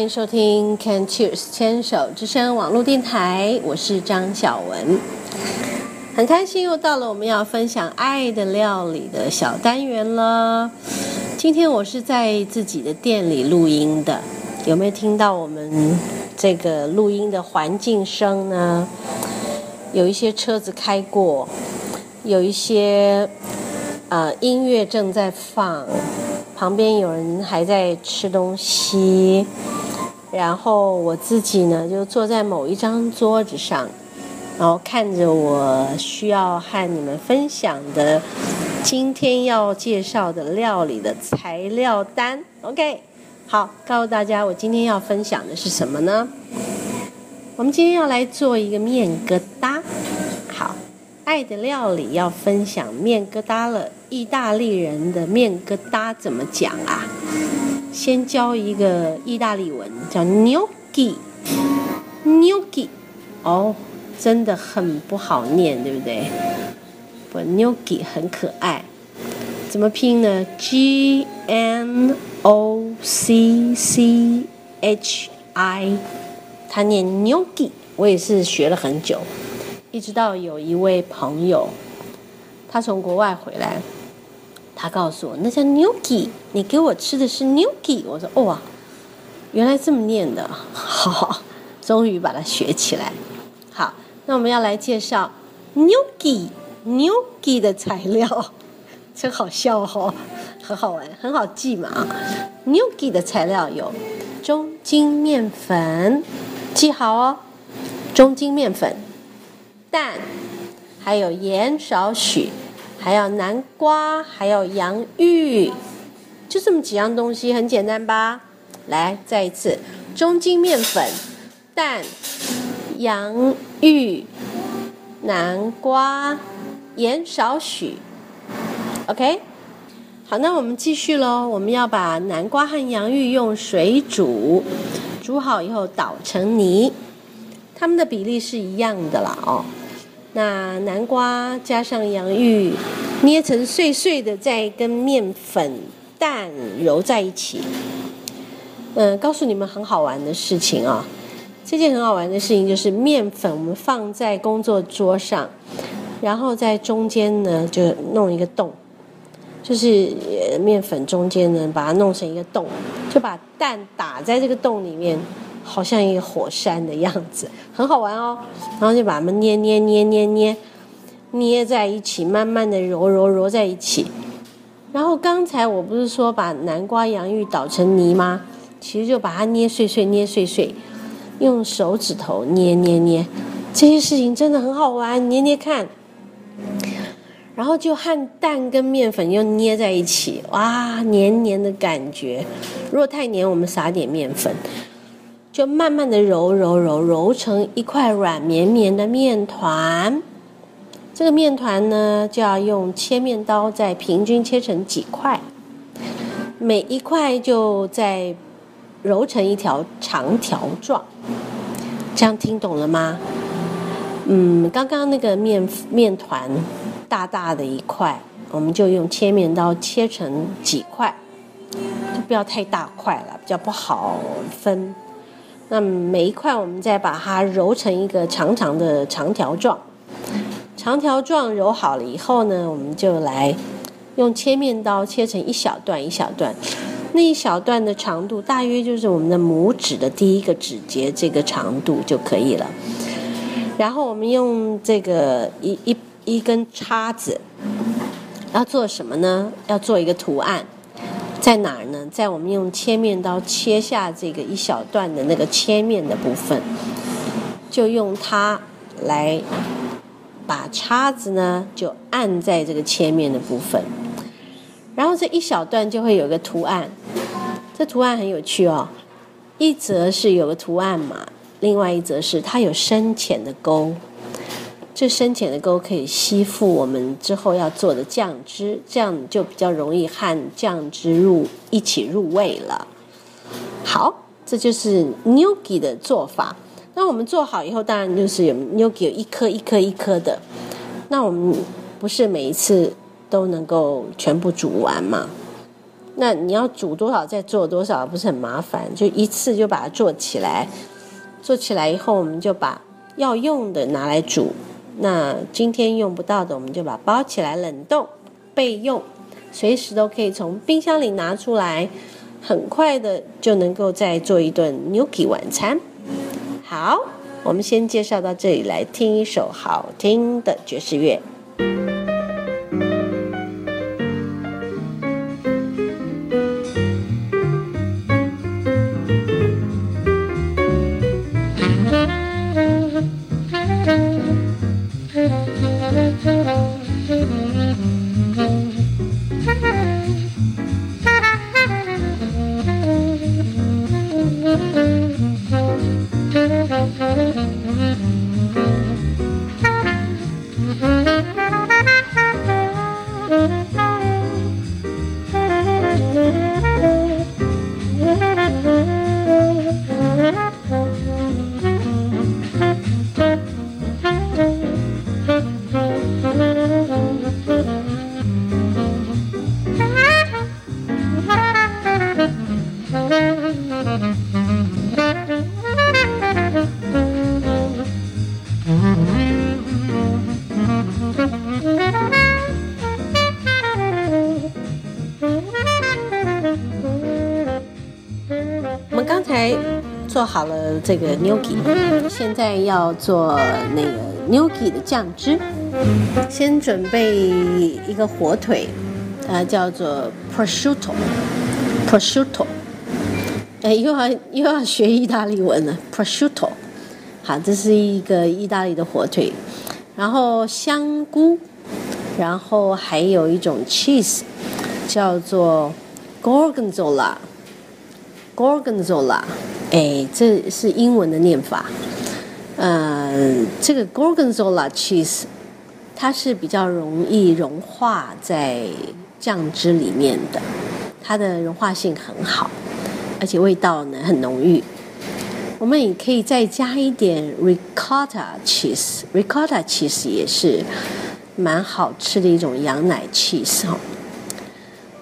欢迎收听 Can Cheers 牵手之声网络电台，我是张小文，很开心又到了我们要分享爱的料理的小单元了。今天我是在自己的店里录音的，有没有听到我们这个录音的环境声呢？有一些车子开过，有一些呃音乐正在放。旁边有人还在吃东西，然后我自己呢就坐在某一张桌子上，然后看着我需要和你们分享的今天要介绍的料理的材料单。OK，好，告诉大家我今天要分享的是什么呢？我们今天要来做一个面疙瘩。好。爱的料理要分享面疙瘩了，意大利人的面疙瘩怎么讲啊？先教一个意大利文，叫 gnocchi，gnocchi，哦，真的很不好念，对不对？不 n o c c h i 很可爱，怎么拼呢？G N O C C H I，它念 n o c c h i 我也是学了很久。一直到有一位朋友，他从国外回来，他告诉我那叫 gnocchi，你给我吃的是 gnocchi。我说哇，原来这么念的，好，终于把它学起来。好，那我们要来介绍 gnocchi，gnocchi 的材料，真好笑哦，很好玩，很好记嘛。gnocchi 的材料有中筋面粉，记好哦，中筋面粉。蛋，还有盐少许，还有南瓜，还有洋芋，就这么几样东西，很简单吧？来，再一次，中筋面粉、蛋、洋芋、南瓜、盐少许。OK，好，那我们继续喽。我们要把南瓜和洋芋用水煮，煮好以后捣成泥，它们的比例是一样的啦，哦。那南瓜加上洋芋，捏成碎碎的，再跟面粉、蛋揉在一起。嗯，告诉你们很好玩的事情啊！这件很好玩的事情就是面粉，我们放在工作桌上，然后在中间呢就弄一个洞，就是面粉中间呢把它弄成一个洞，就把蛋打在这个洞里面。好像一个火山的样子，很好玩哦。然后就把它们捏捏捏捏捏捏在一起，慢慢的揉揉揉在一起。然后刚才我不是说把南瓜、洋芋捣成泥吗？其实就把它捏碎碎，捏碎碎，用手指头捏捏捏。这些事情真的很好玩，捏捏看。然后就和蛋跟面粉又捏在一起，哇，黏黏的感觉。如果太黏，我们撒点面粉。就慢慢的揉揉揉揉成一块软绵绵的面团，这个面团呢就要用切面刀再平均切成几块，每一块就再揉成一条长条状，这样听懂了吗？嗯，刚刚那个面面团大大的一块，我们就用切面刀切成几块，就不要太大块了，比较不好分。那每一块，我们再把它揉成一个长长的长条状。长条状揉好了以后呢，我们就来用切面刀切成一小段一小段。那一小段的长度大约就是我们的拇指的第一个指节这个长度就可以了。然后我们用这个一一一根叉子，要做什么呢？要做一个图案。在哪？在我们用切面刀切下这个一小段的那个切面的部分，就用它来把叉子呢就按在这个切面的部分，然后这一小段就会有个图案。这图案很有趣哦，一则是有个图案嘛，另外一则是它有深浅的沟。这深浅的沟可以吸附我们之后要做的酱汁，这样就比较容易和酱汁入一起入味了。好，这就是 gnocchi 的做法。那我们做好以后，当然就是有 gnocchi 有一颗一颗一颗的。那我们不是每一次都能够全部煮完嘛？那你要煮多少再做多少，不是很麻烦？就一次就把它做起来。做起来以后，我们就把要用的拿来煮。那今天用不到的，我们就把包起来冷冻备用，随时都可以从冰箱里拿出来，很快的就能够再做一顿 Nuki 晚餐。好，我们先介绍到这里，来听一首好听的爵士乐。做好了这个 gnocchi，现在要做那个 gnocchi 的酱汁。先准备一个火腿，呃，叫做 prosciutto，prosciutto。哎，又要又要学意大利文了，prosciutto。好，这是一个意大利的火腿，然后香菇，然后还有一种 cheese，叫做 gorgonzola Gorgonzola，哎，这是英文的念法。呃，这个 Gorgonzola cheese，它是比较容易融化在酱汁里面的，它的融化性很好，而且味道呢很浓郁。我们也可以再加一点 ricotta cheese，ricotta cheese 也是蛮好吃的一种羊奶 cheese 哦。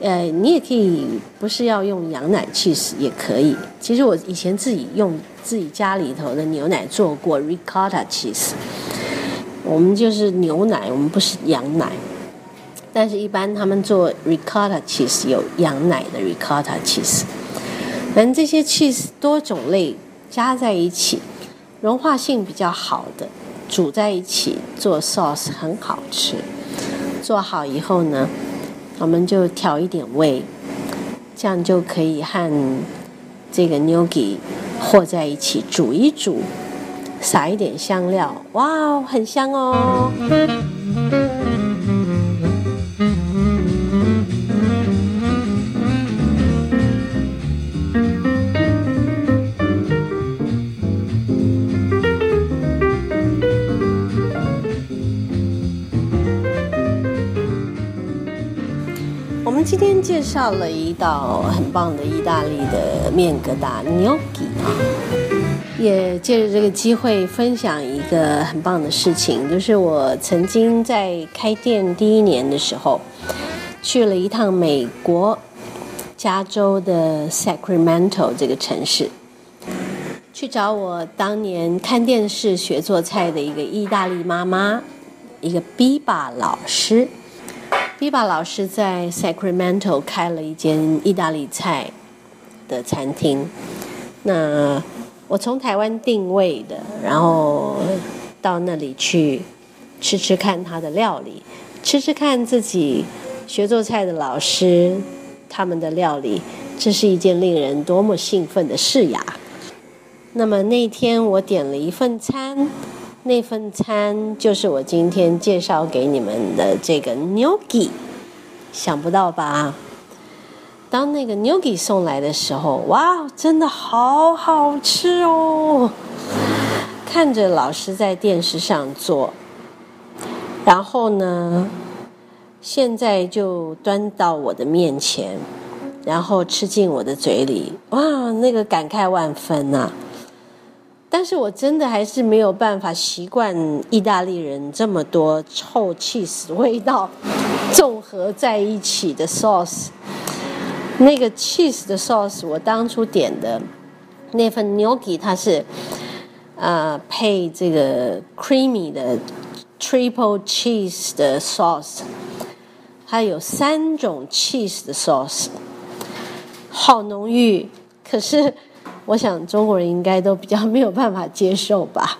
呃，你也可以不是要用羊奶 cheese 也可以。其实我以前自己用自己家里头的牛奶做过 ricotta cheese。我们就是牛奶，我们不是羊奶。但是，一般他们做 ricotta cheese 有羊奶的 ricotta cheese。反正这些 cheese 多种类加在一起，融化性比较好的，煮在一起做 sauce 很好吃。做好以后呢？我们就调一点味，这样就可以和这个牛骨和在一起煮一煮，撒一点香料，哇，很香哦。我们今天介绍了一道很棒的意大利的面疙瘩 gnocchi 啊，也借着这个机会分享一个很棒的事情，就是我曾经在开店第一年的时候，去了一趟美国加州的 Sacramento 这个城市，去找我当年看电视学做菜的一个意大利妈妈，一个 Biba 老师。Biba 老师在 Sacramento 开了一间意大利菜的餐厅。那我从台湾定位的，然后到那里去吃吃看他的料理，吃吃看自己学做菜的老师他们的料理，这是一件令人多么兴奋的事呀！那么那天我点了一份餐。那份餐就是我今天介绍给你们的这个 gnocchi，想不到吧？当那个 gnocchi 送来的时候，哇，真的好好吃哦！看着老师在电视上做，然后呢，现在就端到我的面前，然后吃进我的嘴里，哇，那个感慨万分呐！但是我真的还是没有办法习惯意大利人这么多臭 cheese 味道综合在一起的 sauce。那个 cheese 的 sauce，我当初点的那份 gnocchi，它是呃配这个 creamy 的 triple cheese 的 sauce，它有三种 cheese 的 sauce，好浓郁。可是我想中国人应该都比较没有办法接受吧。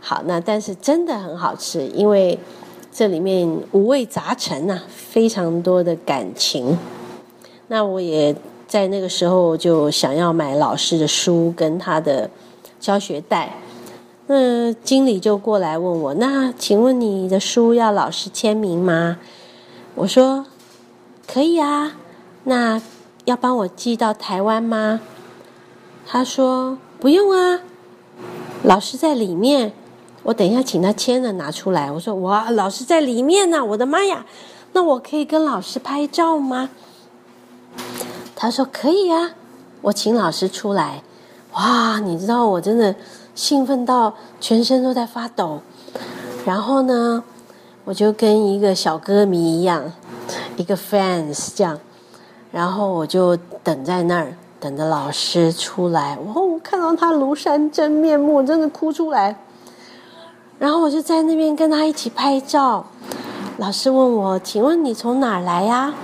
好，那但是真的很好吃，因为这里面五味杂陈呐，非常多的感情。那我也在那个时候就想要买老师的书跟他的教学带，那经理就过来问我：“那请问你的书要老师签名吗？”我说：“可以啊。”那要帮我寄到台湾吗？他说：“不用啊，老师在里面。”我等一下请他签了拿出来。我说：“哇，老师在里面呢！我的妈呀，那我可以跟老师拍照吗？”他说：“可以啊，我请老师出来。”哇，你知道我真的兴奋到全身都在发抖。然后呢，我就跟一个小歌迷一样，一个 fans 这样，然后我就等在那儿，等着老师出来。我看到他庐山真面目，真的哭出来。然后我就在那边跟他一起拍照。老师问我：“请问你从哪来呀？”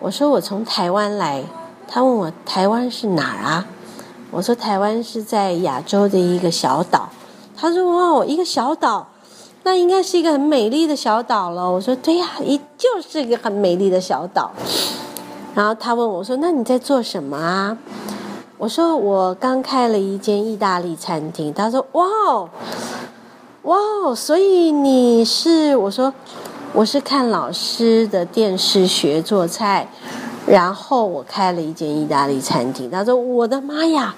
我说我从台湾来，他问我台湾是哪啊？我说台湾是在亚洲的一个小岛。他说哇哦，一个小岛，那应该是一个很美丽的小岛了。我说对呀，一就是一个很美丽的小岛。然后他问我说那你在做什么啊？我说我刚开了一间意大利餐厅。他说哇哦，哇哦，所以你是我说。我是看老师的电视学做菜，然后我开了一间意大利餐厅。他说：“我的妈呀，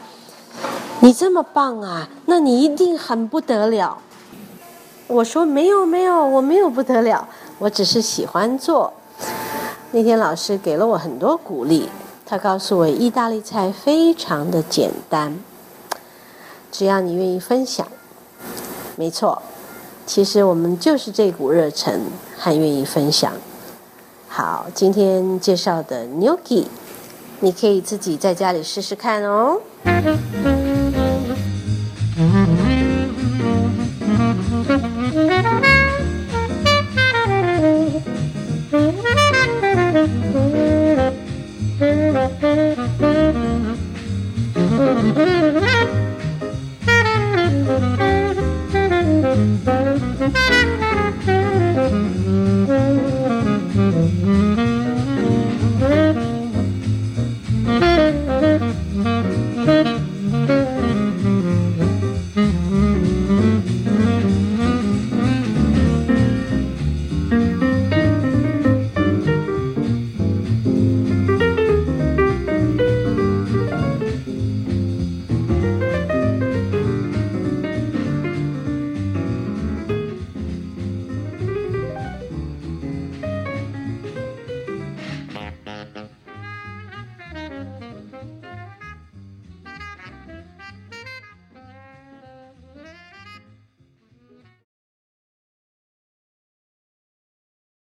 你这么棒啊，那你一定很不得了。”我说：“没有没有，我没有不得了，我只是喜欢做。”那天老师给了我很多鼓励，他告诉我意大利菜非常的简单，只要你愿意分享。没错。其实我们就是这股热忱，还愿意分享。好，今天介绍的 Nuki，你可以自己在家里试试看哦。